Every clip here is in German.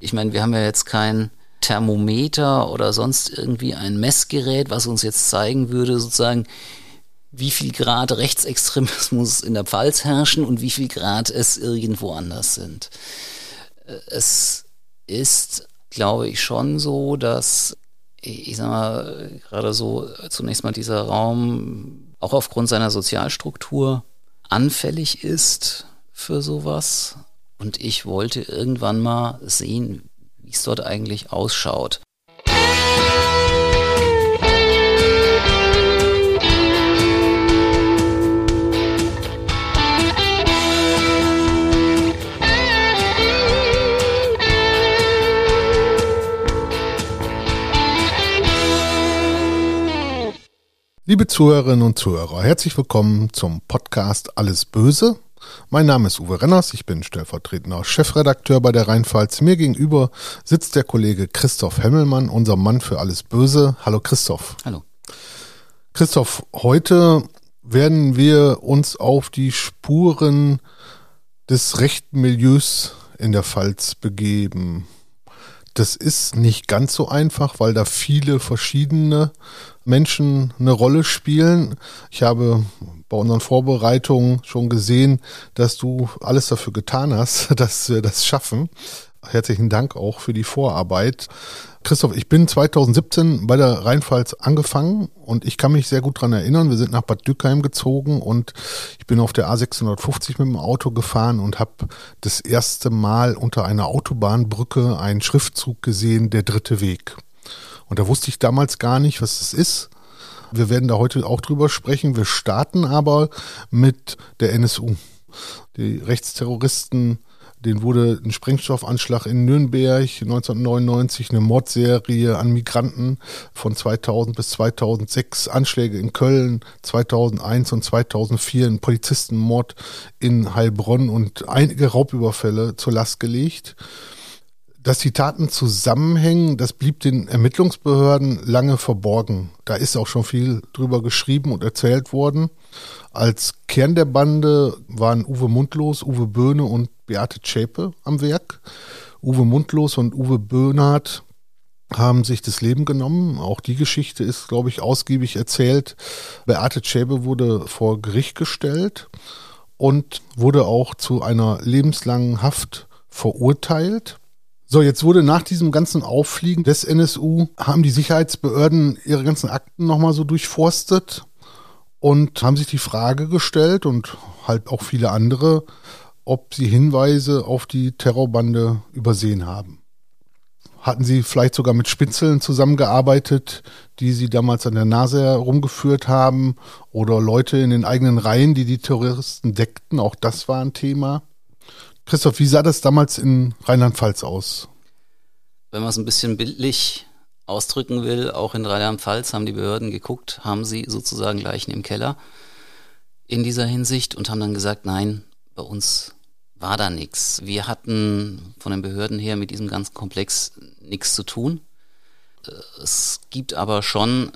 Ich meine, wir haben ja jetzt kein Thermometer oder sonst irgendwie ein Messgerät, was uns jetzt zeigen würde, sozusagen, wie viel Grad Rechtsextremismus in der Pfalz herrschen und wie viel Grad es irgendwo anders sind. Es ist, glaube ich, schon so, dass ich sag mal, gerade so zunächst mal dieser Raum auch aufgrund seiner Sozialstruktur anfällig ist für sowas. Und ich wollte irgendwann mal sehen, wie es dort eigentlich ausschaut. Liebe Zuhörerinnen und Zuhörer, herzlich willkommen zum Podcast Alles Böse. Mein Name ist Uwe Renners, ich bin stellvertretender Chefredakteur bei der Rheinpfalz. Mir gegenüber sitzt der Kollege Christoph Hemmelmann, unser Mann für Alles Böse. Hallo Christoph. Hallo. Christoph, heute werden wir uns auf die Spuren des rechten Milieus in der Pfalz begeben. Das ist nicht ganz so einfach, weil da viele verschiedene Menschen eine Rolle spielen. Ich habe bei unseren Vorbereitungen schon gesehen, dass du alles dafür getan hast, dass wir das schaffen. Herzlichen Dank auch für die Vorarbeit. Christoph, ich bin 2017 bei der Rheinpfalz angefangen und ich kann mich sehr gut dran erinnern. Wir sind nach Bad Dürkheim gezogen und ich bin auf der A650 mit dem Auto gefahren und habe das erste Mal unter einer Autobahnbrücke einen Schriftzug gesehen, der dritte Weg. Und da wusste ich damals gar nicht, was es ist. Wir werden da heute auch drüber sprechen. Wir starten aber mit der NSU. Die Rechtsterroristen, denen wurde ein Sprengstoffanschlag in Nürnberg 1999, eine Mordserie an Migranten von 2000 bis 2006, Anschläge in Köln 2001 und 2004, ein Polizistenmord in Heilbronn und einige Raubüberfälle zur Last gelegt dass die Taten zusammenhängen, das blieb den Ermittlungsbehörden lange verborgen. Da ist auch schon viel drüber geschrieben und erzählt worden. Als Kern der Bande waren Uwe Mundlos, Uwe Böhne und Beate Zschäpe am Werk. Uwe Mundlos und Uwe Böhnhardt haben sich das Leben genommen. Auch die Geschichte ist, glaube ich, ausgiebig erzählt. Beate Zschäpe wurde vor Gericht gestellt und wurde auch zu einer lebenslangen Haft verurteilt. So, jetzt wurde nach diesem ganzen Auffliegen des NSU, haben die Sicherheitsbehörden ihre ganzen Akten nochmal so durchforstet und haben sich die Frage gestellt und halt auch viele andere, ob sie Hinweise auf die Terrorbande übersehen haben. Hatten sie vielleicht sogar mit Spitzeln zusammengearbeitet, die sie damals an der Nase herumgeführt haben oder Leute in den eigenen Reihen, die die Terroristen deckten, auch das war ein Thema. Christoph, wie sah das damals in Rheinland-Pfalz aus? Wenn man es ein bisschen bildlich ausdrücken will, auch in Rheinland-Pfalz haben die Behörden geguckt, haben sie sozusagen Leichen im Keller in dieser Hinsicht und haben dann gesagt, nein, bei uns war da nichts. Wir hatten von den Behörden her mit diesem ganzen Komplex nichts zu tun. Es gibt aber schon,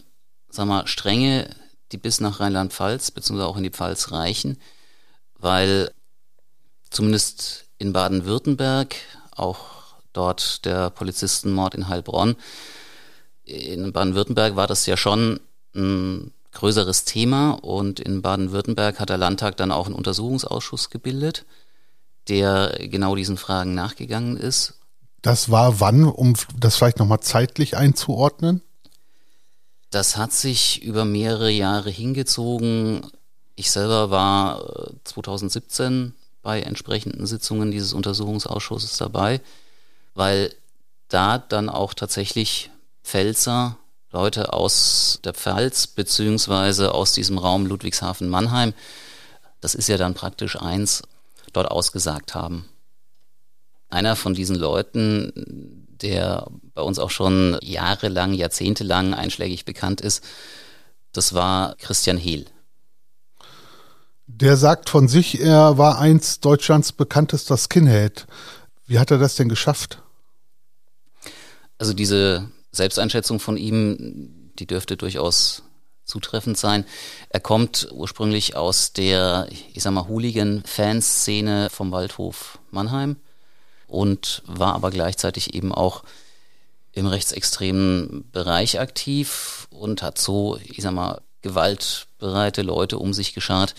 sag mal, Stränge, die bis nach Rheinland-Pfalz beziehungsweise auch in die Pfalz reichen, weil zumindest in Baden-Württemberg, auch dort der Polizistenmord in Heilbronn. In Baden-Württemberg war das ja schon ein größeres Thema und in Baden-Württemberg hat der Landtag dann auch einen Untersuchungsausschuss gebildet, der genau diesen Fragen nachgegangen ist. Das war wann, um das vielleicht nochmal zeitlich einzuordnen? Das hat sich über mehrere Jahre hingezogen. Ich selber war 2017 äh, bei entsprechenden Sitzungen dieses Untersuchungsausschusses dabei, weil da dann auch tatsächlich Pfälzer, Leute aus der Pfalz beziehungsweise aus diesem Raum Ludwigshafen-Mannheim, das ist ja dann praktisch eins, dort ausgesagt haben. Einer von diesen Leuten, der bei uns auch schon jahrelang, jahrzehntelang einschlägig bekannt ist, das war Christian Hehl. Der sagt von sich, er war einst Deutschlands bekanntester Skinhead. Wie hat er das denn geschafft? Also diese Selbsteinschätzung von ihm, die dürfte durchaus zutreffend sein. Er kommt ursprünglich aus der, ich sag mal, Hooligan-Fanszene vom Waldhof Mannheim. und war aber gleichzeitig eben auch im rechtsextremen Bereich aktiv und hat so, ich sag mal, gewaltbereite Leute um sich geschart,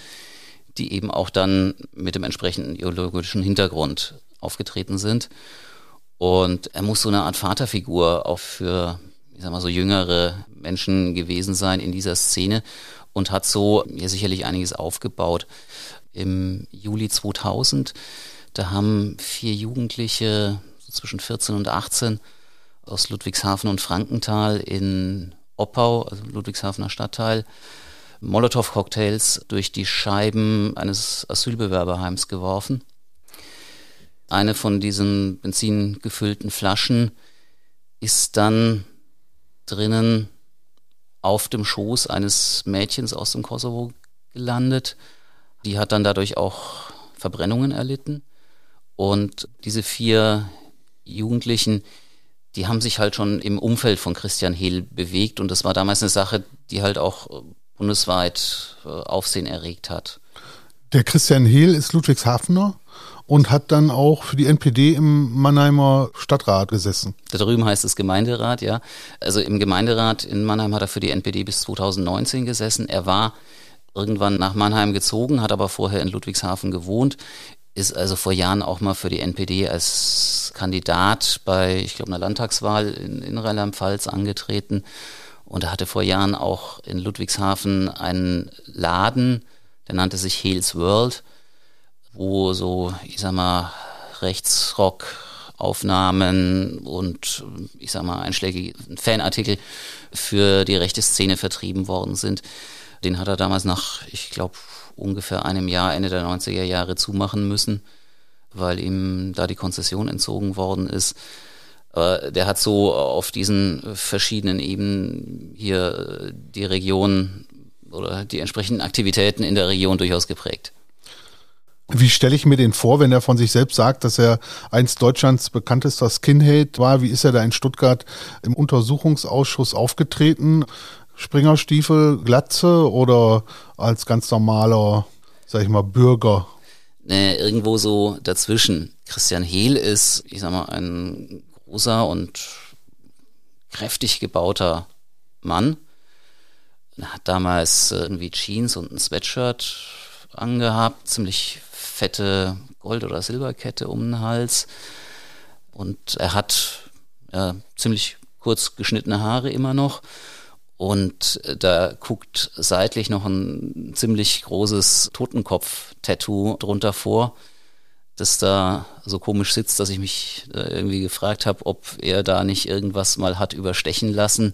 die eben auch dann mit dem entsprechenden ideologischen Hintergrund aufgetreten sind. Und er muss so eine Art Vaterfigur auch für, ich sag mal, so jüngere Menschen gewesen sein in dieser Szene und hat so ja sicherlich einiges aufgebaut. Im Juli 2000, da haben vier Jugendliche so zwischen 14 und 18 aus Ludwigshafen und Frankenthal in Oppau, also Ludwigshafener Stadtteil, Molotow-Cocktails durch die Scheiben eines Asylbewerberheims geworfen. Eine von diesen benzingefüllten Flaschen ist dann drinnen auf dem Schoß eines Mädchens aus dem Kosovo gelandet. Die hat dann dadurch auch Verbrennungen erlitten. Und diese vier Jugendlichen, die haben sich halt schon im Umfeld von Christian Hehl bewegt. Und das war damals eine Sache, die halt auch bundesweit äh, Aufsehen erregt hat. Der Christian Hehl ist Ludwigshafener und hat dann auch für die NPD im Mannheimer Stadtrat gesessen. Da drüben heißt es Gemeinderat, ja. Also im Gemeinderat in Mannheim hat er für die NPD bis 2019 gesessen. Er war irgendwann nach Mannheim gezogen, hat aber vorher in Ludwigshafen gewohnt, ist also vor Jahren auch mal für die NPD als Kandidat bei, ich glaube, einer Landtagswahl in, in Rheinland-Pfalz angetreten. Und er hatte vor Jahren auch in Ludwigshafen einen Laden, der nannte sich Heels World wo so, ich sag mal, Rechtsrock Aufnahmen und ich sag mal einschlägige Fanartikel für die rechte Szene vertrieben worden sind. Den hat er damals nach, ich glaube, ungefähr einem Jahr, Ende der 90er Jahre zumachen müssen, weil ihm da die Konzession entzogen worden ist. Der hat so auf diesen verschiedenen Ebenen hier die Region oder die entsprechenden Aktivitäten in der Region durchaus geprägt. Wie stelle ich mir den vor, wenn er von sich selbst sagt, dass er einst Deutschlands bekanntester Skinhead war? Wie ist er da in Stuttgart im Untersuchungsausschuss aufgetreten? Springerstiefel, Glatze oder als ganz normaler, sag ich mal, Bürger? Nee, irgendwo so dazwischen. Christian Hehl ist, ich sag mal, ein großer und kräftig gebauter Mann. Er hat damals irgendwie Jeans und ein Sweatshirt angehabt, ziemlich fette Gold- oder Silberkette um den Hals. Und er hat ja, ziemlich kurz geschnittene Haare immer noch. Und äh, da guckt seitlich noch ein ziemlich großes Totenkopf-Tattoo drunter vor, das da so komisch sitzt, dass ich mich äh, irgendwie gefragt habe, ob er da nicht irgendwas mal hat überstechen lassen,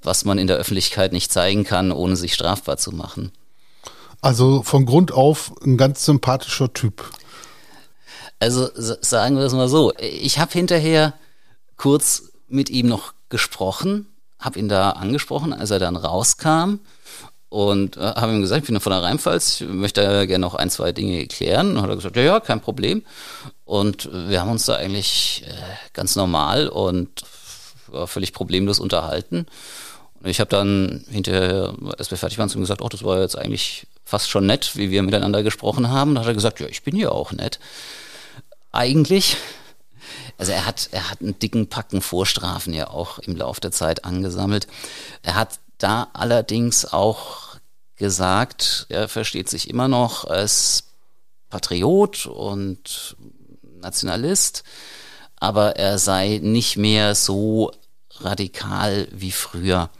was man in der Öffentlichkeit nicht zeigen kann, ohne sich strafbar zu machen. Also von Grund auf ein ganz sympathischer Typ. Also sagen wir das mal so. Ich habe hinterher kurz mit ihm noch gesprochen, habe ihn da angesprochen, als er dann rauskam und äh, habe ihm gesagt, ich bin von der Rheinpfalz, ich möchte gerne noch ein, zwei Dinge klären. Und hat er gesagt, ja, ja, kein Problem. Und wir haben uns da eigentlich äh, ganz normal und völlig problemlos unterhalten. Und ich habe dann hinterher, als wir fertig waren, zu ihm gesagt, oh, das war jetzt eigentlich fast schon nett, wie wir miteinander gesprochen haben. Da hat er gesagt, ja, ich bin ja auch nett. Eigentlich, also er hat, er hat einen dicken Packen Vorstrafen ja auch im Laufe der Zeit angesammelt. Er hat da allerdings auch gesagt, er versteht sich immer noch als Patriot und Nationalist, aber er sei nicht mehr so radikal wie früher.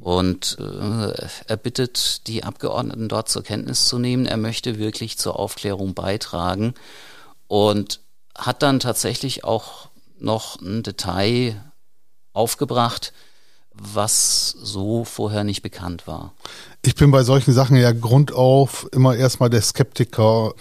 Und äh, er bittet die Abgeordneten dort zur Kenntnis zu nehmen, er möchte wirklich zur Aufklärung beitragen und hat dann tatsächlich auch noch ein Detail aufgebracht, was so vorher nicht bekannt war. Ich bin bei solchen Sachen ja grundauf immer erstmal der Skeptiker.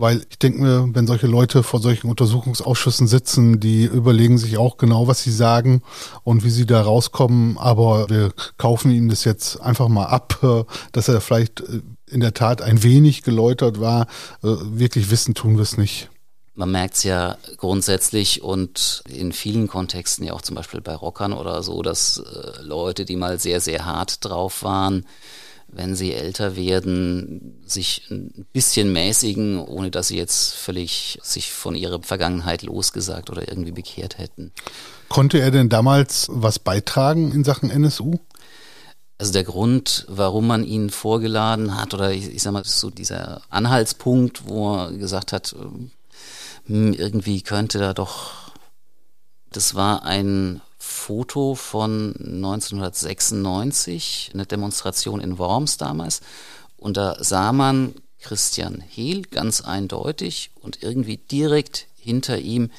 Weil ich denke mir, wenn solche Leute vor solchen Untersuchungsausschüssen sitzen, die überlegen sich auch genau, was sie sagen und wie sie da rauskommen. Aber wir kaufen ihm das jetzt einfach mal ab, äh, dass er vielleicht äh, in der Tat ein wenig geläutert war. Äh, wirklich wissen tun wir es nicht. Man merkt es ja grundsätzlich und in vielen Kontexten, ja auch zum Beispiel bei Rockern oder so, dass Leute, die mal sehr, sehr hart drauf waren, wenn sie älter werden, sich ein bisschen mäßigen, ohne dass sie jetzt völlig sich von ihrer Vergangenheit losgesagt oder irgendwie bekehrt hätten. Konnte er denn damals was beitragen in Sachen NSU? Also der Grund, warum man ihn vorgeladen hat, oder ich, ich sag mal, so dieser Anhaltspunkt, wo er gesagt hat, hm, irgendwie könnte da doch, das war ein Foto von 1996, eine Demonstration in Worms damals. Und da sah man Christian Hehl ganz eindeutig und irgendwie direkt hinter ihm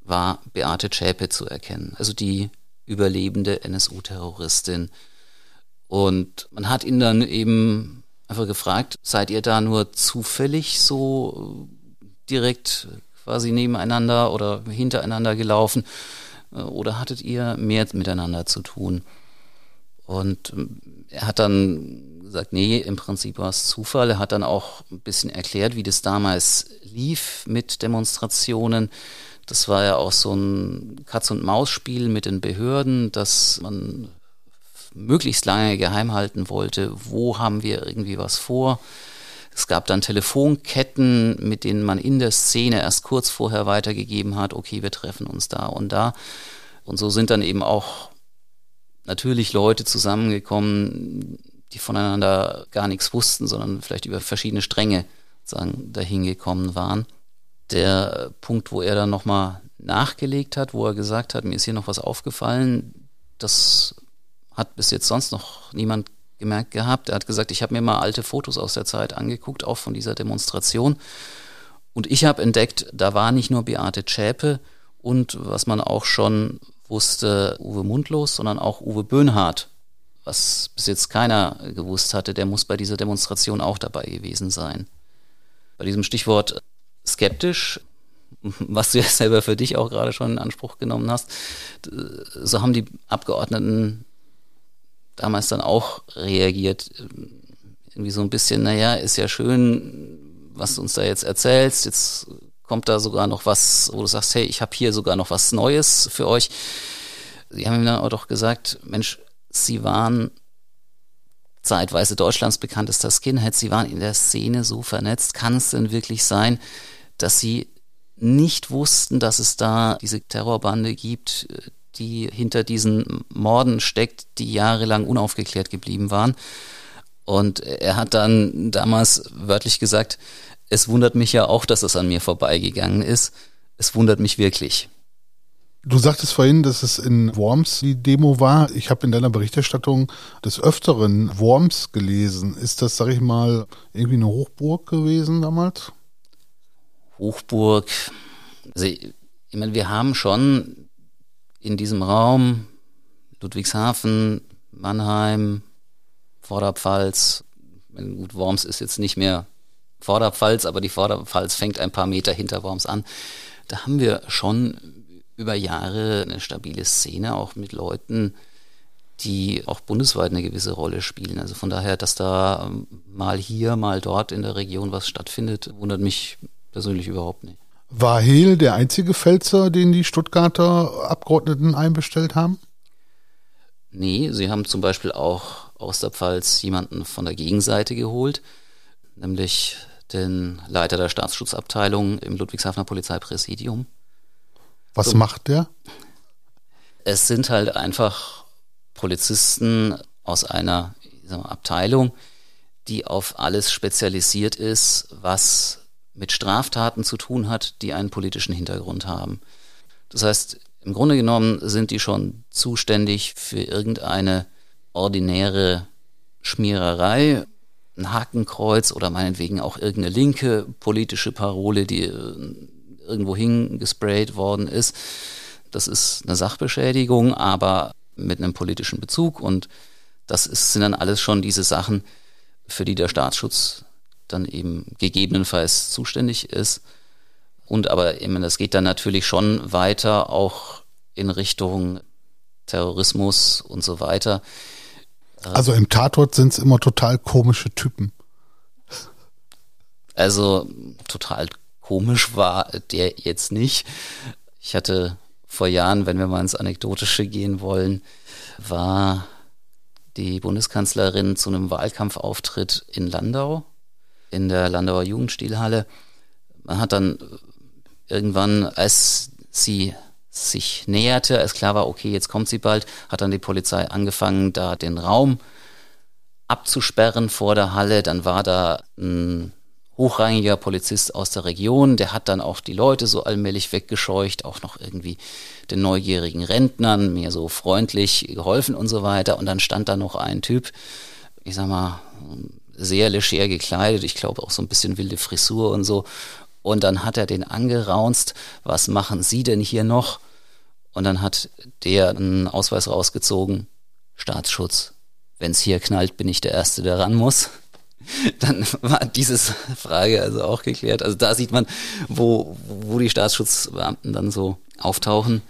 war Beate Zschäpe zu erkennen, also die überlebende NSU-Terroristin. Und man hat ihn dann eben einfach gefragt, seid ihr da nur zufällig so direkt quasi nebeneinander oder hintereinander gelaufen? Äh, oder hattet ihr mehr miteinander zu tun? Und ähm, er hat dann gesagt, nee, im Prinzip war es Zufall. Er hat dann auch ein bisschen erklärt, wie das damals lief mit Demonstrationen. Das war ja auch so ein Katz-und-Maus-Spiel mit den Behörden, dass man möglichst lange geheim halten wollte, wo haben wir irgendwie was vor. Es gab dann Telefonketten, mit denen man in der Szene erst kurz vorher weitergegeben hat, okay, wir treffen uns da und da. Und so sind dann eben auch natürlich Leute zusammengekommen, die voneinander gar nichts wussten, sondern vielleicht über verschiedene Stränge dahin gekommen waren. Der Punkt, wo er dann nochmal nachgelegt hat, wo er gesagt hat, mir ist hier noch was aufgefallen, das hat bis jetzt sonst noch niemand gemerkt gehabt. Er hat gesagt, ich habe mir mal alte Fotos aus der Zeit angeguckt, auch von dieser Demonstration. Und ich habe entdeckt, da war nicht nur Beate Zschäpe und was man auch schon wusste, Uwe Mundlos, sondern auch Uwe Böhnhardt, was bis jetzt keiner gewusst hatte, der muss bei dieser Demonstration auch dabei gewesen sein. Bei diesem Stichwort skeptisch, was du ja selber für dich auch gerade schon in Anspruch genommen hast, so haben die Abgeordneten damals dann auch reagiert. Irgendwie so ein bisschen, naja, ist ja schön, was du uns da jetzt erzählst. Jetzt kommt da sogar noch was, wo du sagst, hey, ich habe hier sogar noch was Neues für euch. Sie haben ihm dann auch doch gesagt, Mensch, sie waren zeitweise Deutschlands bekanntester Skinhead, sie waren in der Szene so vernetzt. Kann es denn wirklich sein, dass sie nicht wussten, dass es da diese Terrorbande gibt, die hinter diesen Morden steckt, die jahrelang unaufgeklärt geblieben waren. Und er hat dann damals wörtlich gesagt, es wundert mich ja auch, dass es an mir vorbeigegangen ist. Es wundert mich wirklich. Du sagtest vorhin, dass es in Worms die Demo war. Ich habe in deiner Berichterstattung des Öfteren Worms gelesen. Ist das, sag ich mal, irgendwie eine Hochburg gewesen damals? Hochburg. Also, ich meine, wir haben schon in diesem Raum Ludwigshafen, Mannheim, Vorderpfalz, gut, Worms ist jetzt nicht mehr Vorderpfalz, aber die Vorderpfalz fängt ein paar Meter hinter Worms an. Da haben wir schon über Jahre eine stabile Szene, auch mit Leuten, die auch bundesweit eine gewisse Rolle spielen. Also von daher, dass da mal hier, mal dort in der Region was stattfindet, wundert mich persönlich überhaupt nicht. War Hehl der einzige Pfälzer, den die Stuttgarter Abgeordneten einbestellt haben? Nee, sie haben zum Beispiel auch aus der Pfalz jemanden von der Gegenseite geholt, nämlich den Leiter der Staatsschutzabteilung im Ludwigshafener Polizeipräsidium. Was so, macht der? Es sind halt einfach Polizisten aus einer mal, Abteilung, die auf alles spezialisiert ist, was mit Straftaten zu tun hat, die einen politischen Hintergrund haben. Das heißt, im Grunde genommen sind die schon zuständig für irgendeine ordinäre Schmiererei, ein Hakenkreuz oder meinetwegen auch irgendeine linke politische Parole, die äh, irgendwo hingesprayt worden ist. Das ist eine Sachbeschädigung, aber mit einem politischen Bezug und das ist, sind dann alles schon diese Sachen, für die der Staatsschutz dann eben gegebenenfalls zuständig ist. Und aber eben, das geht dann natürlich schon weiter auch in Richtung Terrorismus und so weiter. Also im Tatort sind es immer total komische Typen. Also total komisch war der jetzt nicht. Ich hatte vor Jahren, wenn wir mal ins Anekdotische gehen wollen, war die Bundeskanzlerin zu einem Wahlkampfauftritt in Landau, in der Landauer Jugendstilhalle. Man hat dann irgendwann, als sie sich näherte, als klar war, okay, jetzt kommt sie bald, hat dann die Polizei angefangen, da den Raum abzusperren vor der Halle. Dann war da ein hochrangiger Polizist aus der Region, der hat dann auch die Leute so allmählich weggescheucht, auch noch irgendwie den neugierigen Rentnern mir so freundlich geholfen und so weiter. Und dann stand da noch ein Typ, ich sag mal, sehr leger gekleidet, ich glaube auch so ein bisschen wilde Frisur und so. Und dann hat er den angeraunzt, was machen Sie denn hier noch? Und dann hat der einen Ausweis rausgezogen, Staatsschutz. Wenn es hier knallt, bin ich der Erste, der ran muss dann war diese Frage also auch geklärt. Also da sieht man, wo, wo die Staatsschutzbeamten dann so auftauchen.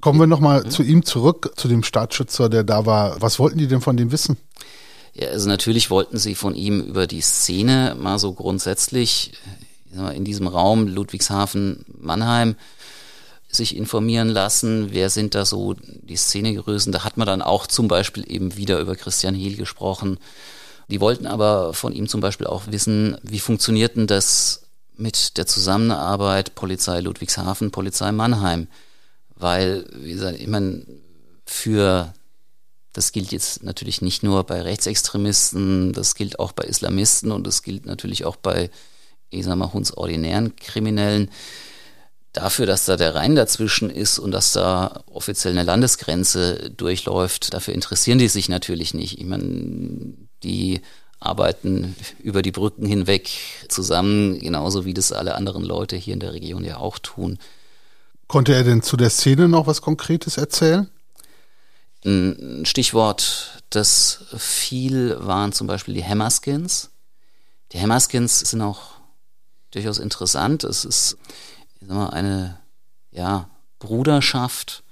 Kommen wir nochmal mhm. zu ihm zurück, zu dem Staatsschützer, der da war. Was wollten die denn von dem wissen? Also natürlich wollten sie von ihm über die Szene mal so grundsätzlich in diesem Raum Ludwigshafen, Mannheim sich informieren lassen, wer sind da so die Szenegrößen. Da hat man dann auch zum Beispiel eben wieder über Christian Hiel gesprochen, die wollten aber von ihm zum Beispiel auch wissen, wie funktioniert denn das mit der Zusammenarbeit Polizei Ludwigshafen, Polizei Mannheim? Weil, wie gesagt, ich meine, für das gilt jetzt natürlich nicht nur bei Rechtsextremisten, das gilt auch bei Islamisten und das gilt natürlich auch bei, ich sag mal, hundsordinären Kriminellen. Dafür, dass da der Rhein dazwischen ist und dass da offiziell eine Landesgrenze durchläuft, dafür interessieren die sich natürlich nicht. Ich meine, die arbeiten über die Brücken hinweg zusammen, genauso wie das alle anderen Leute hier in der Region ja auch tun. Konnte er denn zu der Szene noch was Konkretes erzählen? Ein Stichwort, das viel waren zum Beispiel die Hammerskins. Die Hammerskins sind auch durchaus interessant. Es ist mal, eine ja, Bruderschaft.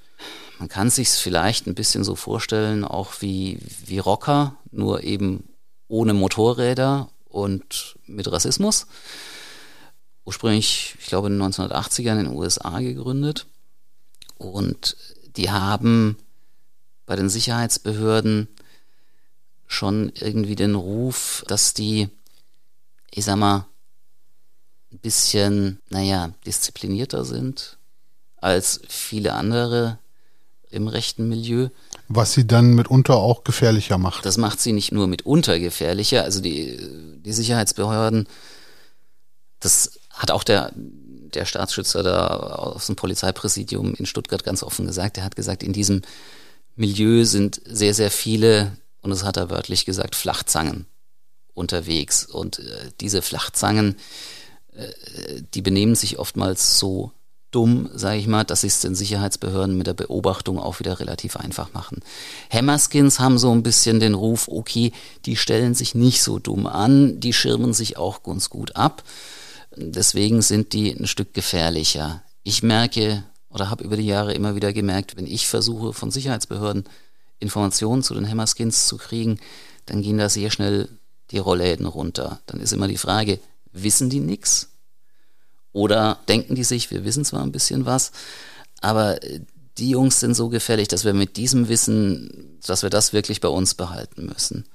Man kann sich es vielleicht ein bisschen so vorstellen, auch wie, wie Rocker, nur eben ohne Motorräder und mit Rassismus. Ursprünglich, ich glaube, in den 1980ern in den USA gegründet. Und die haben bei den Sicherheitsbehörden schon irgendwie den Ruf, dass die, ich sag mal, ein bisschen, naja, disziplinierter sind als viele andere im rechten Milieu. Was sie dann mitunter auch gefährlicher macht. Das macht sie nicht nur mitunter gefährlicher. Also die, die Sicherheitsbehörden, das hat auch der, der Staatsschützer da aus dem Polizeipräsidium in Stuttgart ganz offen gesagt. Er hat gesagt, in diesem Milieu sind sehr, sehr viele, und das hat er wörtlich gesagt, Flachzangen unterwegs. Und äh, diese Flachzangen, äh, die benehmen sich oftmals so dumm, sage ich mal, dass sie es den Sicherheitsbehörden mit der Beobachtung auch wieder relativ einfach machen. Hammerskins haben so ein bisschen den Ruf, okay, die stellen sich nicht so dumm an, die schirmen sich auch ganz gut ab. Deswegen sind die ein Stück gefährlicher. Ich merke oder habe über die Jahre immer wieder gemerkt, wenn ich versuche von Sicherheitsbehörden Informationen zu den Hammerskins zu kriegen, dann gehen da sehr schnell die Rollläden runter. Dann ist immer die Frage, wissen die nichts? Oder denken die sich, wir wissen zwar ein bisschen was, aber die Jungs sind so gefährlich, dass wir mit diesem Wissen, dass wir das wirklich bei uns behalten müssen.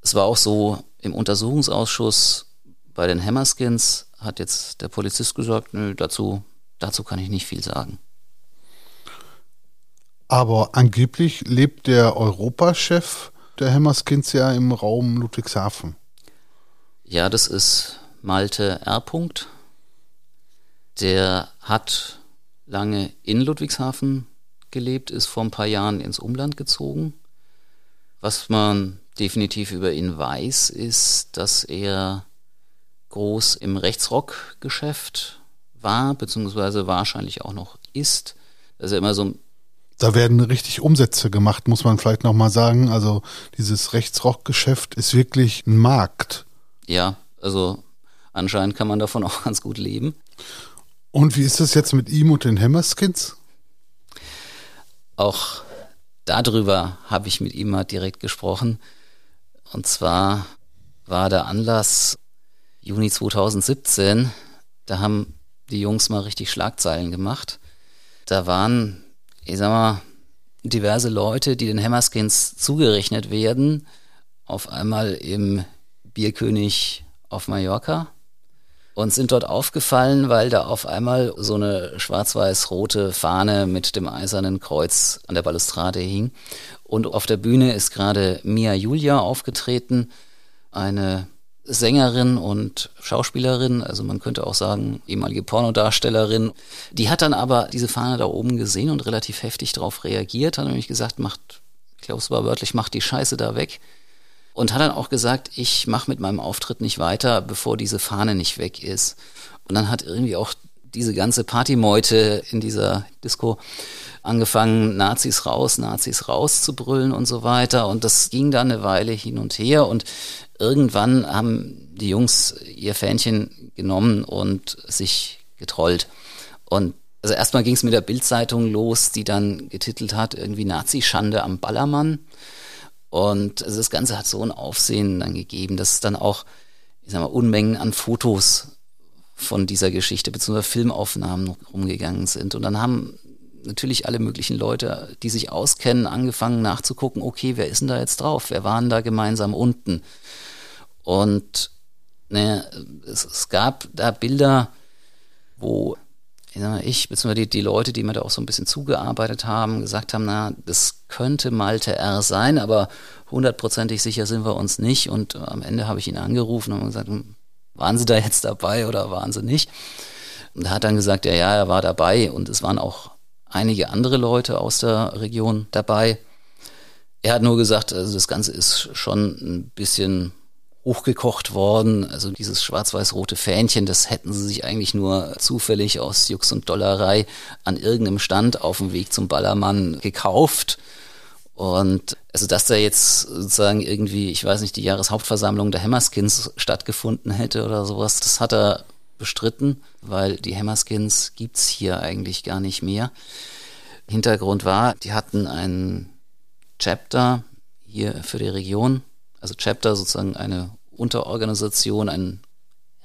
Es war auch so im Untersuchungsausschuss bei den Hammerskins hat jetzt der Polizist gesagt, nö, dazu, dazu kann ich nicht viel sagen. Aber angeblich lebt der Europachef der Hammerskins ja im Raum Ludwigshafen. Ja, das ist Malte R. Der hat lange in Ludwigshafen gelebt, ist vor ein paar Jahren ins Umland gezogen. Was man definitiv über ihn weiß, ist, dass er groß im Rechtsrock-Geschäft war, beziehungsweise wahrscheinlich auch noch ist. Dass er immer so da werden richtig Umsätze gemacht, muss man vielleicht nochmal sagen. Also dieses Rechtsrockgeschäft ist wirklich ein Markt. Ja, also anscheinend kann man davon auch ganz gut leben. Und wie ist das jetzt mit ihm und den Hammerskins? Auch darüber habe ich mit ihm mal direkt gesprochen. Und zwar war der Anlass Juni 2017. Da haben die Jungs mal richtig Schlagzeilen gemacht. Da waren, ich sag mal, diverse Leute, die den Hammerskins zugerechnet werden, auf einmal im Bierkönig auf Mallorca und sind dort aufgefallen, weil da auf einmal so eine schwarz-weiß-rote Fahne mit dem eisernen Kreuz an der Balustrade hing. Und auf der Bühne ist gerade Mia Julia aufgetreten, eine Sängerin und Schauspielerin, also man könnte auch sagen ehemalige Pornodarstellerin. Die hat dann aber diese Fahne da oben gesehen und relativ heftig darauf reagiert, hat nämlich gesagt, macht, ich glaube es war wörtlich, macht die Scheiße da weg und hat dann auch gesagt, ich mache mit meinem Auftritt nicht weiter, bevor diese Fahne nicht weg ist. Und dann hat irgendwie auch diese ganze Partymeute in dieser Disco angefangen, Nazis raus, Nazis raus zu brüllen und so weiter. Und das ging dann eine Weile hin und her. Und irgendwann haben die Jungs ihr Fähnchen genommen und sich getrollt. Und also erstmal ging es mit der Bildzeitung los, die dann getitelt hat, irgendwie Nazi-Schande am Ballermann. Und also das Ganze hat so ein Aufsehen dann gegeben, dass es dann auch, ich sag mal, Unmengen an Fotos von dieser Geschichte beziehungsweise Filmaufnahmen rumgegangen sind. Und dann haben natürlich alle möglichen Leute, die sich auskennen, angefangen nachzugucken, okay, wer ist denn da jetzt drauf? Wer waren da gemeinsam unten? Und ne, es, es gab da Bilder, wo ich, beziehungsweise die, die Leute, die mir da auch so ein bisschen zugearbeitet haben, gesagt haben, na, das könnte Malte R sein, aber hundertprozentig sicher sind wir uns nicht. Und am Ende habe ich ihn angerufen und gesagt, hm, waren Sie da jetzt dabei oder waren Sie nicht? Und er hat dann gesagt, ja, ja, er war dabei und es waren auch einige andere Leute aus der Region dabei. Er hat nur gesagt, also das Ganze ist schon ein bisschen hochgekocht worden. Also dieses schwarz-weiß-rote Fähnchen, das hätten sie sich eigentlich nur zufällig aus Jux und Dollerei an irgendeinem Stand auf dem Weg zum Ballermann gekauft. Und also dass da jetzt sozusagen irgendwie, ich weiß nicht, die Jahreshauptversammlung der Hammerskins stattgefunden hätte oder sowas, das hat er bestritten, weil die Hammerskins gibt's hier eigentlich gar nicht mehr. Hintergrund war, die hatten ein Chapter hier für die Region, also Chapter sozusagen eine Unterorganisation, ein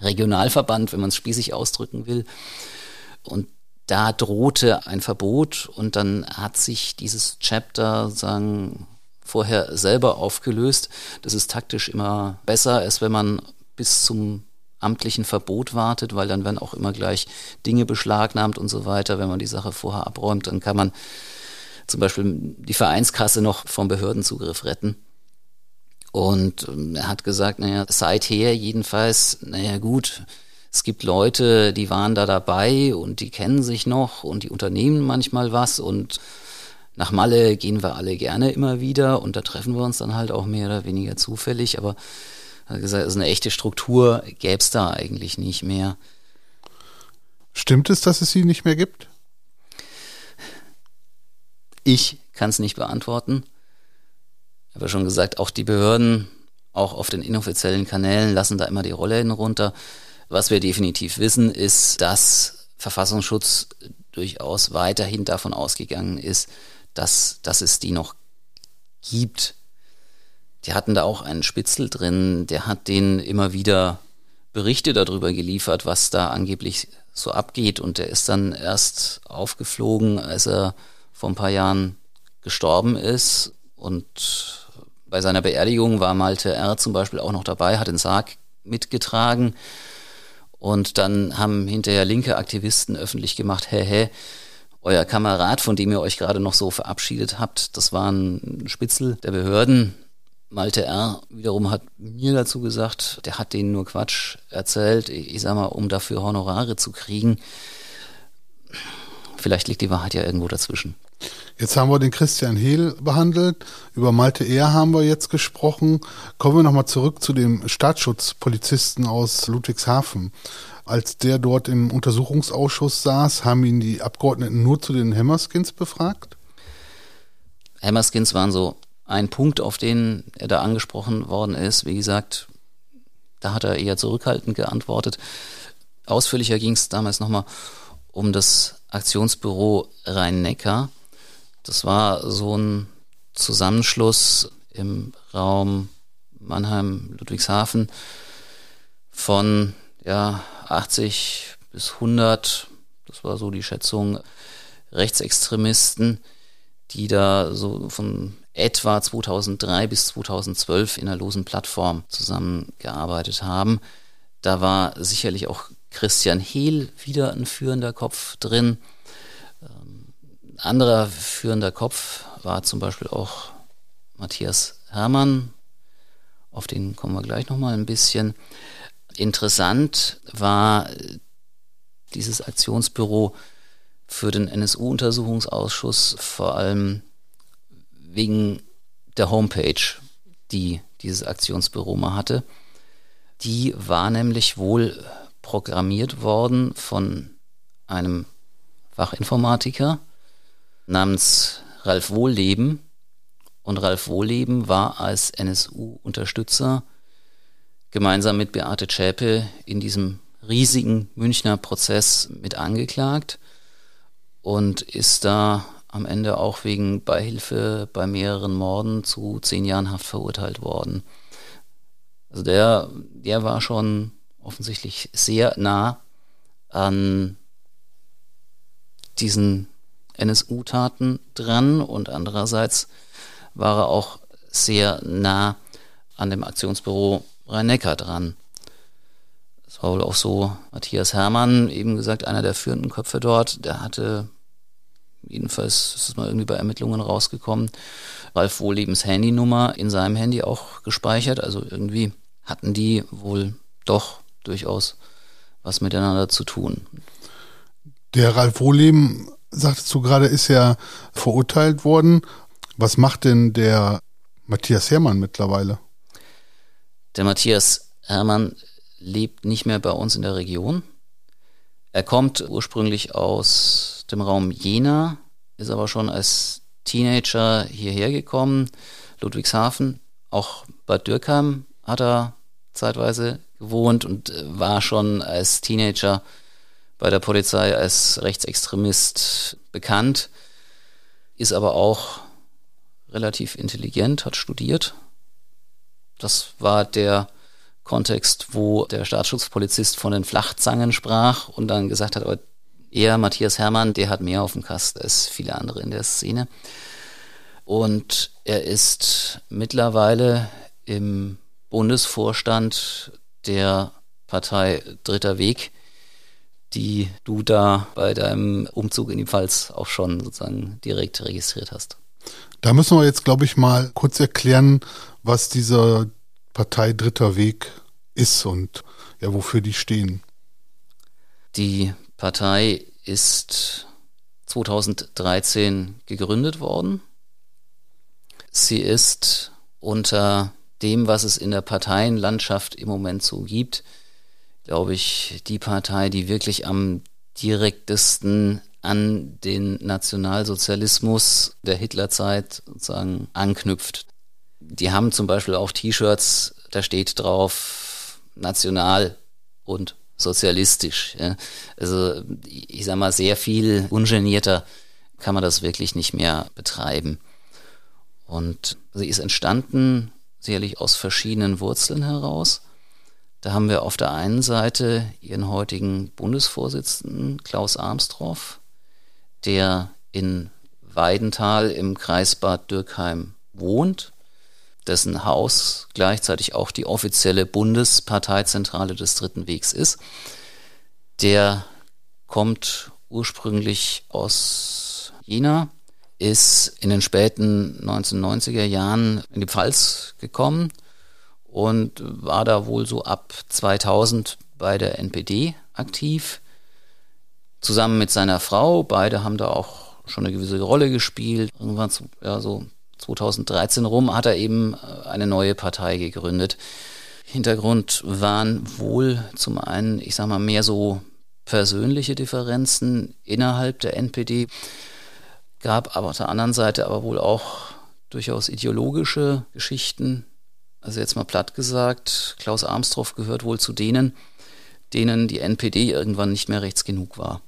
Regionalverband, wenn man es spießig ausdrücken will. Und da drohte ein Verbot und dann hat sich dieses Chapter sozusagen vorher selber aufgelöst. Das ist taktisch immer besser, als wenn man bis zum amtlichen Verbot wartet, weil dann werden auch immer gleich Dinge beschlagnahmt und so weiter. Wenn man die Sache vorher abräumt, dann kann man zum Beispiel die Vereinskasse noch vom Behördenzugriff retten. Und ähm, er hat gesagt, naja, seither jedenfalls, naja gut, es gibt Leute, die waren da dabei und die kennen sich noch und die unternehmen manchmal was und nach Malle gehen wir alle gerne immer wieder und da treffen wir uns dann halt auch mehr oder weniger zufällig, aber er hat gesagt, also eine echte Struktur gäbe es da eigentlich nicht mehr. Stimmt es, dass es sie nicht mehr gibt? Ich kann es nicht beantworten habe ja schon gesagt, auch die Behörden, auch auf den inoffiziellen Kanälen, lassen da immer die Rolle runter. Was wir definitiv wissen, ist, dass Verfassungsschutz durchaus weiterhin davon ausgegangen ist, dass, dass es die noch gibt. Die hatten da auch einen Spitzel drin, der hat denen immer wieder Berichte darüber geliefert, was da angeblich so abgeht. Und der ist dann erst aufgeflogen, als er vor ein paar Jahren gestorben ist. Und bei seiner Beerdigung war Malte R. zum Beispiel auch noch dabei, hat den Sarg mitgetragen. Und dann haben hinterher linke Aktivisten öffentlich gemacht, hä, hä, euer Kamerad, von dem ihr euch gerade noch so verabschiedet habt, das war ein Spitzel der Behörden. Malte R. wiederum hat mir dazu gesagt, der hat denen nur Quatsch erzählt, ich sag mal, um dafür Honorare zu kriegen. Vielleicht liegt die Wahrheit ja irgendwo dazwischen. Jetzt haben wir den Christian Hehl behandelt. Über Malte Ehr haben wir jetzt gesprochen. Kommen wir nochmal zurück zu dem Staatsschutzpolizisten aus Ludwigshafen. Als der dort im Untersuchungsausschuss saß, haben ihn die Abgeordneten nur zu den Hammerskins befragt? Hammerskins waren so ein Punkt, auf den er da angesprochen worden ist. Wie gesagt, da hat er eher zurückhaltend geantwortet. Ausführlicher ging es damals nochmal um das Aktionsbüro Rhein-Neckar. Das war so ein Zusammenschluss im Raum Mannheim-Ludwigshafen von ja, 80 bis 100, das war so die Schätzung, Rechtsextremisten, die da so von etwa 2003 bis 2012 in einer losen Plattform zusammengearbeitet haben. Da war sicherlich auch Christian Hehl wieder ein führender Kopf drin. Anderer führender Kopf war zum Beispiel auch Matthias Hermann. Auf den kommen wir gleich nochmal ein bisschen. Interessant war dieses Aktionsbüro für den NSU-Untersuchungsausschuss vor allem wegen der Homepage, die dieses Aktionsbüro mal hatte. Die war nämlich wohl programmiert worden von einem Fachinformatiker namens Ralf Wohlleben. Und Ralf Wohlleben war als NSU-Unterstützer gemeinsam mit Beate Zschäpe in diesem riesigen Münchner Prozess mit angeklagt und ist da am Ende auch wegen Beihilfe bei mehreren Morden zu zehn Jahren Haft verurteilt worden. Also der, der war schon offensichtlich sehr nah an diesen NSU-Taten dran und andererseits war er auch sehr nah an dem Aktionsbüro Rhein-Neckar dran. Es war wohl auch so, Matthias Hermann, eben gesagt, einer der führenden Köpfe dort, der hatte, jedenfalls ist es mal irgendwie bei Ermittlungen rausgekommen, Ralf Wohllebens Handynummer in seinem Handy auch gespeichert. Also irgendwie hatten die wohl doch durchaus was miteinander zu tun. Der Ralf Wohleben, sagtest du gerade, ist ja verurteilt worden. Was macht denn der Matthias Hermann mittlerweile? Der Matthias Hermann lebt nicht mehr bei uns in der Region. Er kommt ursprünglich aus dem Raum Jena, ist aber schon als Teenager hierher gekommen, Ludwigshafen. Auch Bad Dürkheim hat er zeitweise gewohnt und äh, war schon als Teenager bei der Polizei als Rechtsextremist bekannt, ist aber auch relativ intelligent, hat studiert. Das war der Kontext, wo der Staatsschutzpolizist von den Flachzangen sprach und dann gesagt hat, aber er, Matthias Hermann, der hat mehr auf dem Kast als viele andere in der Szene. Und er ist mittlerweile im Bundesvorstand der Partei Dritter Weg, die du da bei deinem Umzug in die Pfalz auch schon sozusagen direkt registriert hast. Da müssen wir jetzt, glaube ich, mal kurz erklären, was dieser Partei Dritter Weg ist und ja, wofür die stehen. Die Partei ist 2013 gegründet worden. Sie ist unter dem, was es in der Parteienlandschaft im Moment so gibt, glaube ich, die Partei, die wirklich am direktesten an den Nationalsozialismus der Hitlerzeit sozusagen anknüpft. Die haben zum Beispiel auch T-Shirts, da steht drauf national und sozialistisch. Also ich sag mal, sehr viel ungenierter kann man das wirklich nicht mehr betreiben. Und sie ist entstanden sicherlich aus verschiedenen Wurzeln heraus. Da haben wir auf der einen Seite ihren heutigen Bundesvorsitzenden Klaus Armstroff, der in Weidenthal im Kreis Bad Dürkheim wohnt, dessen Haus gleichzeitig auch die offizielle Bundesparteizentrale des Dritten Wegs ist. Der kommt ursprünglich aus Jena, ist in den späten 1990er Jahren in die Pfalz gekommen und war da wohl so ab 2000 bei der NPD aktiv, zusammen mit seiner Frau. Beide haben da auch schon eine gewisse Rolle gespielt. Irgendwann ja, so 2013 rum hat er eben äh, eine neue Partei gegründet. Hintergrund waren wohl zum einen, ich sag mal, mehr so persönliche Differenzen innerhalb der NPD gab aber auf der anderen Seite aber wohl auch durchaus ideologische Geschichten. Also jetzt mal platt gesagt, Klaus Armstroff gehört wohl zu denen, denen die NPD irgendwann nicht mehr rechts genug war.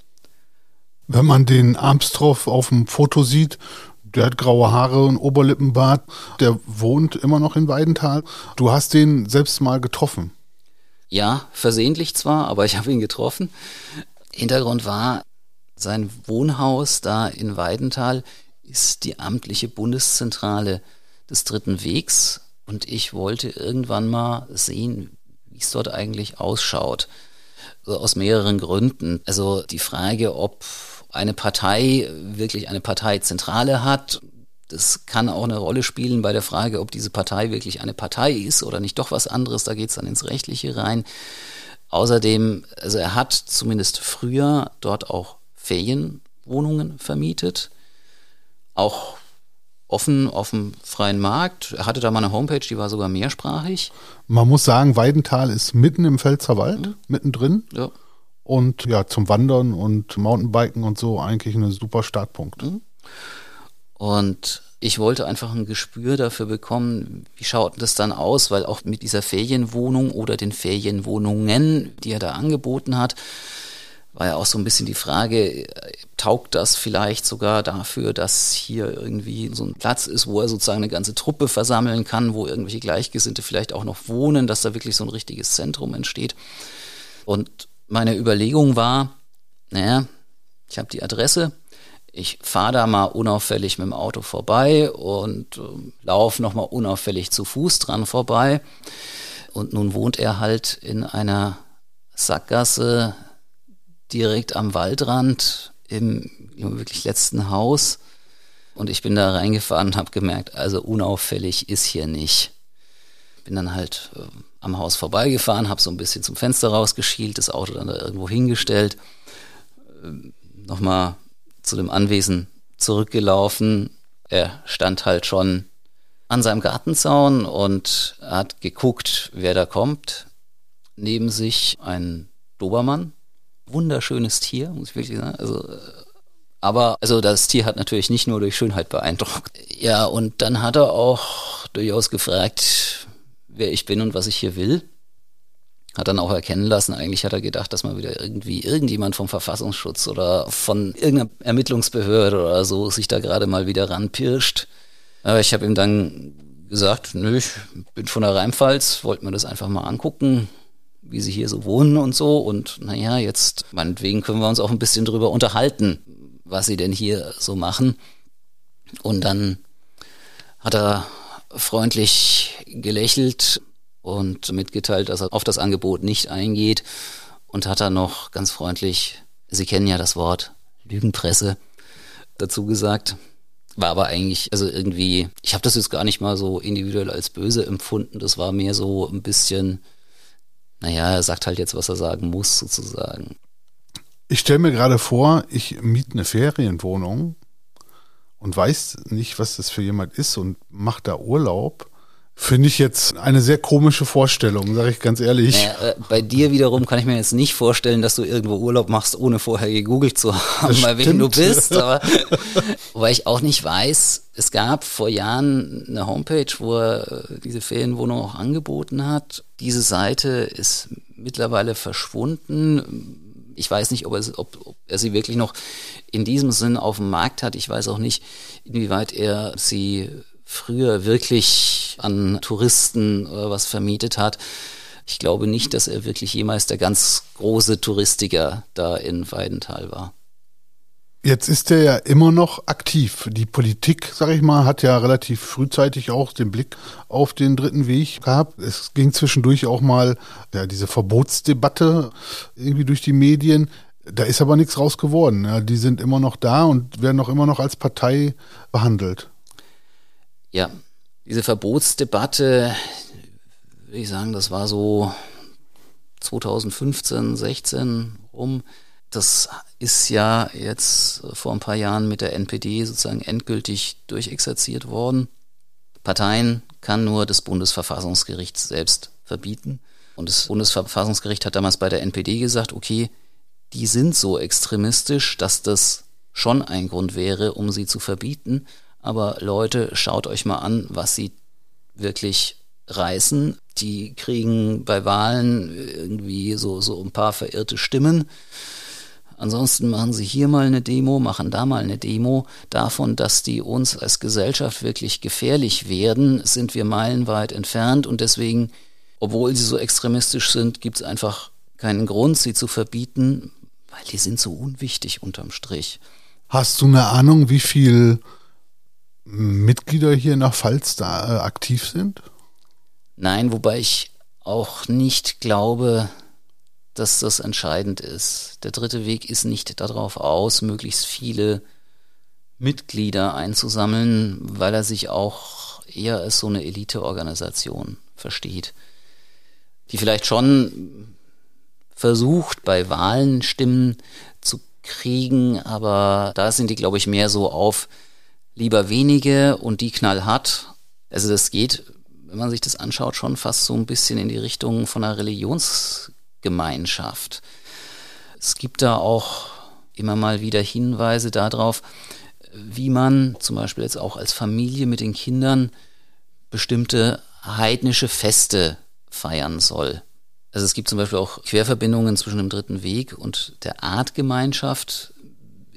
Wenn man den Armstroff auf dem Foto sieht, der hat graue Haare und Oberlippenbart, der wohnt immer noch in Weidenthal. Du hast den selbst mal getroffen. Ja, versehentlich zwar, aber ich habe ihn getroffen. Hintergrund war, sein Wohnhaus da in Weidenthal ist die amtliche Bundeszentrale des Dritten Wegs und ich wollte irgendwann mal sehen, wie es dort eigentlich ausschaut. Also aus mehreren Gründen. Also die Frage, ob eine Partei wirklich eine Parteizentrale hat, das kann auch eine Rolle spielen bei der Frage, ob diese Partei wirklich eine Partei ist oder nicht doch was anderes. Da geht es dann ins Rechtliche rein. Außerdem, also er hat zumindest früher dort auch Ferienwohnungen vermietet, auch offen auf dem freien Markt. Er hatte da mal eine Homepage, die war sogar mehrsprachig. Man muss sagen, Weidenthal ist mitten im Pfälzerwald, mhm. mittendrin. Ja. Und ja, zum Wandern und Mountainbiken und so eigentlich ein super Startpunkt. Mhm. Und ich wollte einfach ein Gespür dafür bekommen, wie schaut das dann aus, weil auch mit dieser Ferienwohnung oder den Ferienwohnungen, die er da angeboten hat, war ja auch so ein bisschen die Frage, taugt das vielleicht sogar dafür, dass hier irgendwie so ein Platz ist, wo er sozusagen eine ganze Truppe versammeln kann, wo irgendwelche Gleichgesinnte vielleicht auch noch wohnen, dass da wirklich so ein richtiges Zentrum entsteht. Und meine Überlegung war, naja, ich habe die Adresse, ich fahre da mal unauffällig mit dem Auto vorbei und äh, laufe nochmal unauffällig zu Fuß dran vorbei. Und nun wohnt er halt in einer Sackgasse direkt am Waldrand im, im wirklich letzten Haus. Und ich bin da reingefahren und habe gemerkt, also unauffällig ist hier nicht. Bin dann halt äh, am Haus vorbeigefahren, habe so ein bisschen zum Fenster rausgeschielt, das Auto dann da irgendwo hingestellt, äh, nochmal zu dem Anwesen zurückgelaufen. Er stand halt schon an seinem Gartenzaun und hat geguckt, wer da kommt. Neben sich ein Dobermann. Wunderschönes Tier, muss ich wirklich sagen. Also, äh, aber also das Tier hat natürlich nicht nur durch Schönheit beeindruckt. Ja, und dann hat er auch durchaus gefragt, wer ich bin und was ich hier will hat dann auch erkennen lassen, eigentlich hat er gedacht, dass man wieder irgendwie irgendjemand vom Verfassungsschutz oder von irgendeiner Ermittlungsbehörde oder so sich da gerade mal wieder ranpirscht. Aber ich habe ihm dann gesagt, nö, ich bin von der Rheinpfalz, wollte mir das einfach mal angucken, wie sie hier so wohnen und so. Und naja, jetzt meinetwegen können wir uns auch ein bisschen drüber unterhalten, was sie denn hier so machen. Und dann hat er freundlich gelächelt und mitgeteilt, dass er auf das Angebot nicht eingeht und hat dann noch ganz freundlich, Sie kennen ja das Wort Lügenpresse dazu gesagt. War aber eigentlich, also irgendwie, ich habe das jetzt gar nicht mal so individuell als böse empfunden. Das war mehr so ein bisschen, naja, er sagt halt jetzt, was er sagen muss, sozusagen. Ich stelle mir gerade vor, ich miete eine Ferienwohnung und weiß nicht, was das für jemand ist und mache da Urlaub Finde ich jetzt eine sehr komische Vorstellung, sage ich ganz ehrlich. Naja, äh, bei dir wiederum kann ich mir jetzt nicht vorstellen, dass du irgendwo Urlaub machst, ohne vorher gegoogelt zu haben, bei wem du bist. Aber wobei ich auch nicht weiß, es gab vor Jahren eine Homepage, wo er äh, diese Ferienwohnung auch angeboten hat. Diese Seite ist mittlerweile verschwunden. Ich weiß nicht, ob er, ob, ob er sie wirklich noch in diesem Sinn auf dem Markt hat. Ich weiß auch nicht, inwieweit er sie früher wirklich an Touristen oder was vermietet hat. Ich glaube nicht, dass er wirklich jemals der ganz große Touristiker da in Weidenthal war. Jetzt ist er ja immer noch aktiv. Die Politik, sag ich mal, hat ja relativ frühzeitig auch den Blick auf den dritten Weg gehabt. Es ging zwischendurch auch mal ja, diese Verbotsdebatte irgendwie durch die Medien. Da ist aber nichts raus geworden. Ja, die sind immer noch da und werden auch immer noch als Partei behandelt. Ja, diese Verbotsdebatte, würde ich sagen, das war so 2015, 16 rum. Das ist ja jetzt vor ein paar Jahren mit der NPD sozusagen endgültig durchexerziert worden. Parteien kann nur das Bundesverfassungsgericht selbst verbieten. Und das Bundesverfassungsgericht hat damals bei der NPD gesagt, okay, die sind so extremistisch, dass das schon ein Grund wäre, um sie zu verbieten. Aber Leute, schaut euch mal an, was sie wirklich reißen. Die kriegen bei Wahlen irgendwie so, so ein paar verirrte Stimmen. Ansonsten machen sie hier mal eine Demo, machen da mal eine Demo. Davon, dass die uns als Gesellschaft wirklich gefährlich werden, sind wir meilenweit entfernt und deswegen, obwohl sie so extremistisch sind, gibt es einfach keinen Grund, sie zu verbieten, weil die sind so unwichtig unterm Strich. Hast du eine Ahnung, wie viel Mitglieder hier der Pfalz da äh, aktiv sind? Nein, wobei ich auch nicht glaube, dass das entscheidend ist. Der dritte Weg ist nicht darauf aus, möglichst viele Mitglieder einzusammeln, weil er sich auch eher als so eine Eliteorganisation versteht, die vielleicht schon versucht, bei Wahlen Stimmen zu kriegen, aber da sind die, glaube ich, mehr so auf lieber wenige und die knallhart. Also das geht, wenn man sich das anschaut, schon fast so ein bisschen in die Richtung von einer Religionsgemeinschaft. Es gibt da auch immer mal wieder Hinweise darauf, wie man zum Beispiel jetzt auch als Familie mit den Kindern bestimmte heidnische Feste feiern soll. Also es gibt zum Beispiel auch Querverbindungen zwischen dem Dritten Weg und der Artgemeinschaft.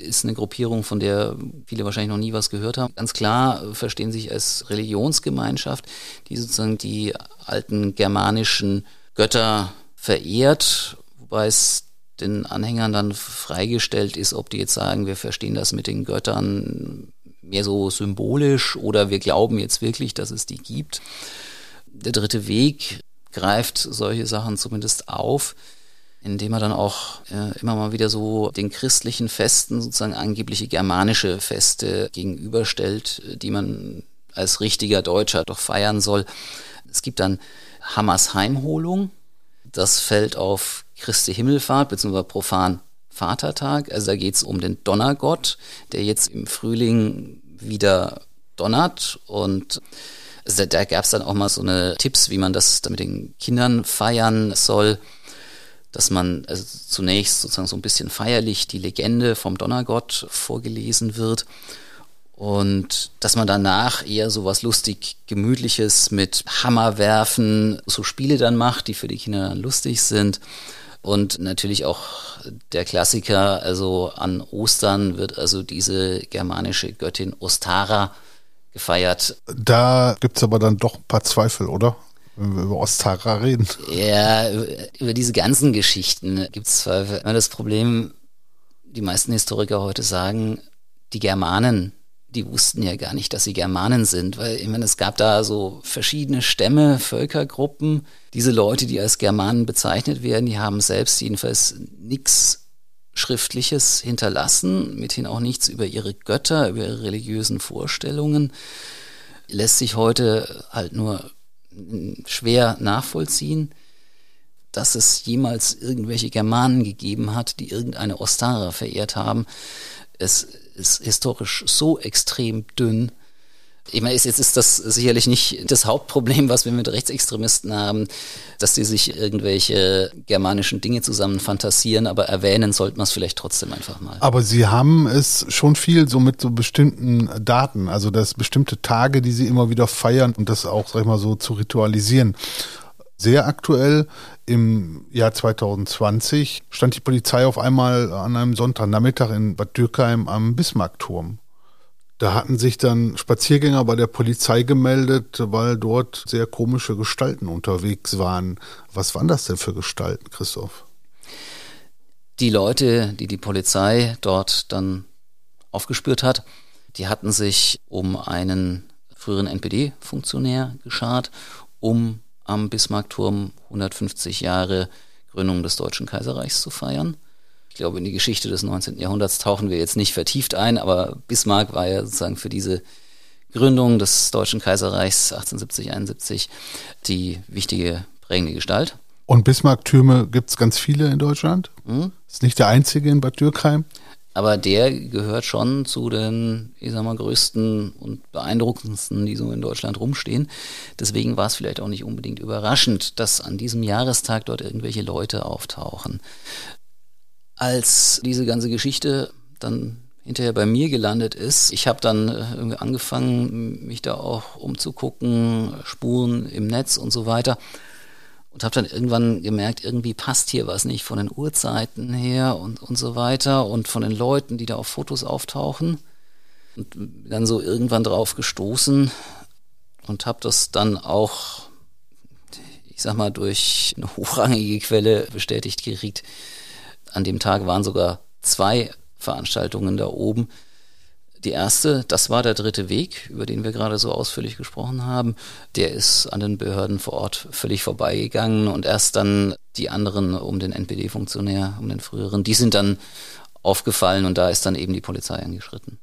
Ist eine Gruppierung, von der viele wahrscheinlich noch nie was gehört haben. Ganz klar verstehen sich als Religionsgemeinschaft, die sozusagen die alten germanischen Götter verehrt, wobei es den Anhängern dann freigestellt ist, ob die jetzt sagen, wir verstehen das mit den Göttern mehr so symbolisch oder wir glauben jetzt wirklich, dass es die gibt. Der dritte Weg greift solche Sachen zumindest auf, indem er dann auch äh, immer mal wieder so den christlichen Festen sozusagen angebliche germanische Feste gegenüberstellt, die man als richtiger Deutscher doch feiern soll. Es gibt dann Hammers Heimholung. Das fällt auf Christi Himmelfahrt beziehungsweise profan Vatertag. Also da geht es um den Donnergott, der jetzt im Frühling wieder donnert und also da gab es dann auch mal so eine Tipps, wie man das mit den Kindern feiern soll, dass man also zunächst sozusagen so ein bisschen feierlich die Legende vom Donnergott vorgelesen wird und dass man danach eher so was lustig gemütliches mit Hammerwerfen, so Spiele dann macht, die für die Kinder dann lustig sind. Und natürlich auch der Klassiker, also an Ostern wird also diese germanische Göttin Ostara gefeiert. Da gibt es aber dann doch ein paar Zweifel, oder? Wenn wir über Ostara reden. Ja, über diese ganzen Geschichten gibt es Zweifel. Das Problem, die meisten Historiker heute sagen, die Germanen, die wussten ja gar nicht, dass sie Germanen sind, weil ich meine, es gab da so verschiedene Stämme, Völkergruppen. Diese Leute, die als Germanen bezeichnet werden, die haben selbst jedenfalls nichts Schriftliches hinterlassen, mithin auch nichts über ihre Götter, über ihre religiösen Vorstellungen. Lässt sich heute halt nur schwer nachvollziehen, dass es jemals irgendwelche Germanen gegeben hat, die irgendeine Ostara verehrt haben. Es ist historisch so extrem dünn, ich meine, jetzt ist das sicherlich nicht das Hauptproblem, was wir mit Rechtsextremisten haben, dass die sich irgendwelche germanischen Dinge zusammen fantasieren, aber erwähnen sollte man es vielleicht trotzdem einfach mal. Aber Sie haben es schon viel so mit so bestimmten Daten, also dass bestimmte Tage, die Sie immer wieder feiern und das auch, sag ich mal, so zu ritualisieren. Sehr aktuell im Jahr 2020 stand die Polizei auf einmal an einem Sonntagnachmittag in Bad Dürkheim am Bismarckturm. Da hatten sich dann Spaziergänger bei der Polizei gemeldet, weil dort sehr komische Gestalten unterwegs waren. Was waren das denn für Gestalten, Christoph? Die Leute, die die Polizei dort dann aufgespürt hat, die hatten sich um einen früheren NPD-Funktionär geschart, um am Bismarckturm 150 Jahre Gründung des Deutschen Kaiserreichs zu feiern. Ich glaube, in die Geschichte des 19. Jahrhunderts tauchen wir jetzt nicht vertieft ein, aber Bismarck war ja sozusagen für diese Gründung des Deutschen Kaiserreichs 1870, 71 die wichtige prägende Gestalt. Und Bismarck-Türme gibt es ganz viele in Deutschland. Mhm. Ist nicht der einzige in Bad Dürkheim. Aber der gehört schon zu den, ich sag mal, größten und beeindruckendsten, die so in Deutschland rumstehen. Deswegen war es vielleicht auch nicht unbedingt überraschend, dass an diesem Jahrestag dort irgendwelche Leute auftauchen als diese ganze Geschichte dann hinterher bei mir gelandet ist. Ich habe dann äh, irgendwie angefangen, mich da auch umzugucken, Spuren im Netz und so weiter. Und habe dann irgendwann gemerkt, irgendwie passt hier was nicht von den Uhrzeiten her und, und so weiter und von den Leuten, die da auf Fotos auftauchen. Und dann so irgendwann drauf gestoßen und habe das dann auch, ich sag mal, durch eine hochrangige Quelle bestätigt gekriegt, an dem Tag waren sogar zwei Veranstaltungen da oben, Die erste, das war der dritte Weg, über den wir gerade so ausführlich gesprochen haben. Der ist an den Behörden vor Ort völlig vorbeigegangen und erst dann die anderen um den NPD-Funktionär, um den früheren, die sind dann aufgefallen und da ist dann eben die Polizei eingeschritten.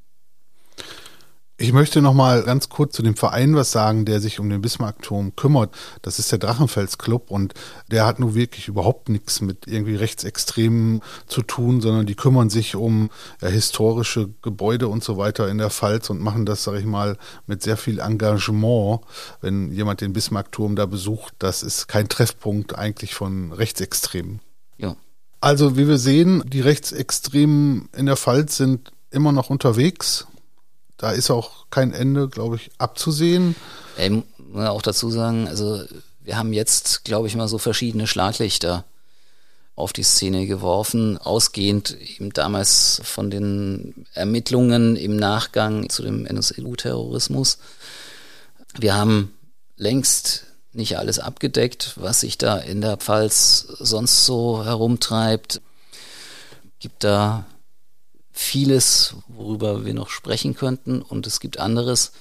Ich möchte noch mal ganz kurz zu dem Verein was sagen, der sich um den Bismarckturm kümmert. Das ist der Drachenfels Club und der hat nun wirklich überhaupt nichts mit irgendwie Rechtsextremen zu tun, sondern die kümmern sich um ja, historische Gebäude und so weiter in der Pfalz und machen das, sage ich mal, mit sehr viel Engagement. Wenn jemand den Bismarckturm da besucht, das ist kein Treffpunkt eigentlich von Rechtsextremen. Ja. Also wie wir sehen, die Rechtsextremen in der Pfalz sind immer noch unterwegs da ist auch kein Ende, glaube ich, abzusehen. Ich muss auch dazu sagen, also wir haben jetzt, glaube ich, mal so verschiedene Schlaglichter auf die Szene geworfen, ausgehend eben damals von den Ermittlungen im Nachgang zu dem NSU-Terrorismus. Wir haben längst nicht alles abgedeckt, was sich da in der Pfalz sonst so herumtreibt. Gibt da vieles, worüber wir noch sprechen könnten und es gibt anderes,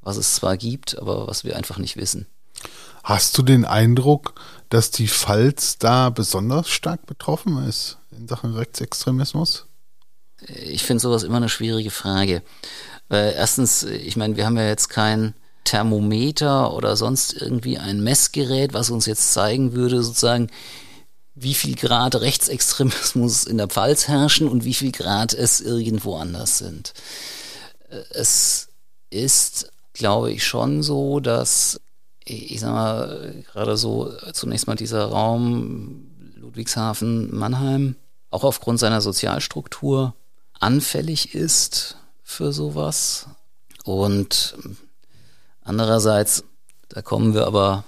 was es zwar gibt, aber was wir einfach nicht wissen. Hast du den Eindruck, dass die Pfalz da besonders stark betroffen ist in Sachen Rechtsextremismus? Ich finde sowas immer eine schwierige Frage. Weil erstens, ich meine, wir haben ja jetzt kein Thermometer oder sonst irgendwie ein Messgerät, was uns jetzt zeigen würde, sozusagen, wie viel Grad Rechtsextremismus in der Pfalz herrschen und wie viel Grad es irgendwo anders sind. Es ist, glaube ich, schon so, dass, ich sag mal, gerade so zunächst mal dieser Raum Ludwigshafen, Mannheim, auch aufgrund seiner Sozialstruktur anfällig ist für sowas. Und andererseits, da kommen wir aber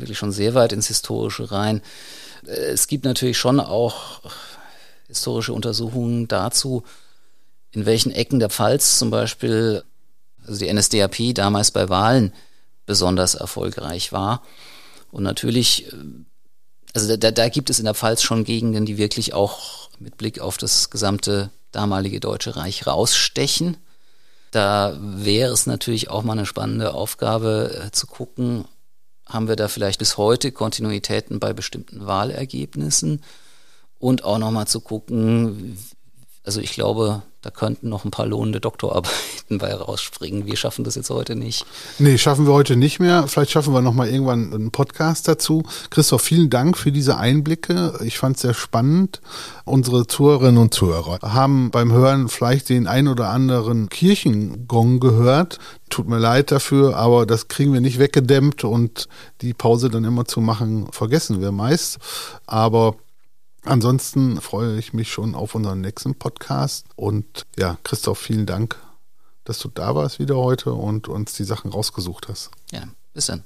wirklich schon sehr weit ins Historische rein. Es gibt natürlich schon auch historische Untersuchungen dazu, in welchen Ecken der Pfalz zum Beispiel, also die NSDAP damals bei Wahlen besonders erfolgreich war. Und natürlich, also da, da gibt es in der Pfalz schon Gegenden, die wirklich auch mit Blick auf das gesamte damalige Deutsche Reich rausstechen. Da wäre es natürlich auch mal eine spannende Aufgabe äh, zu gucken, haben wir da vielleicht bis heute Kontinuitäten bei bestimmten Wahlergebnissen. Und auch nochmal zu gucken, also ich glaube, da könnten noch ein paar lohnende Doktorarbeiten bei rausspringen. Wir schaffen das jetzt heute nicht. Nee, schaffen wir heute nicht mehr. Vielleicht schaffen wir nochmal irgendwann einen Podcast dazu. Christoph, vielen Dank für diese Einblicke. Ich fand es sehr spannend. Unsere Zuhörerinnen und Zuhörer haben beim Hören vielleicht den ein oder anderen Kirchengong gehört. Tut mir leid dafür, aber das kriegen wir nicht weggedämmt und die Pause dann immer zu machen, vergessen wir meist. Aber Ansonsten freue ich mich schon auf unseren nächsten Podcast. Und ja, Christoph, vielen Dank, dass du da warst wieder heute und uns die Sachen rausgesucht hast. Ja, bis dann.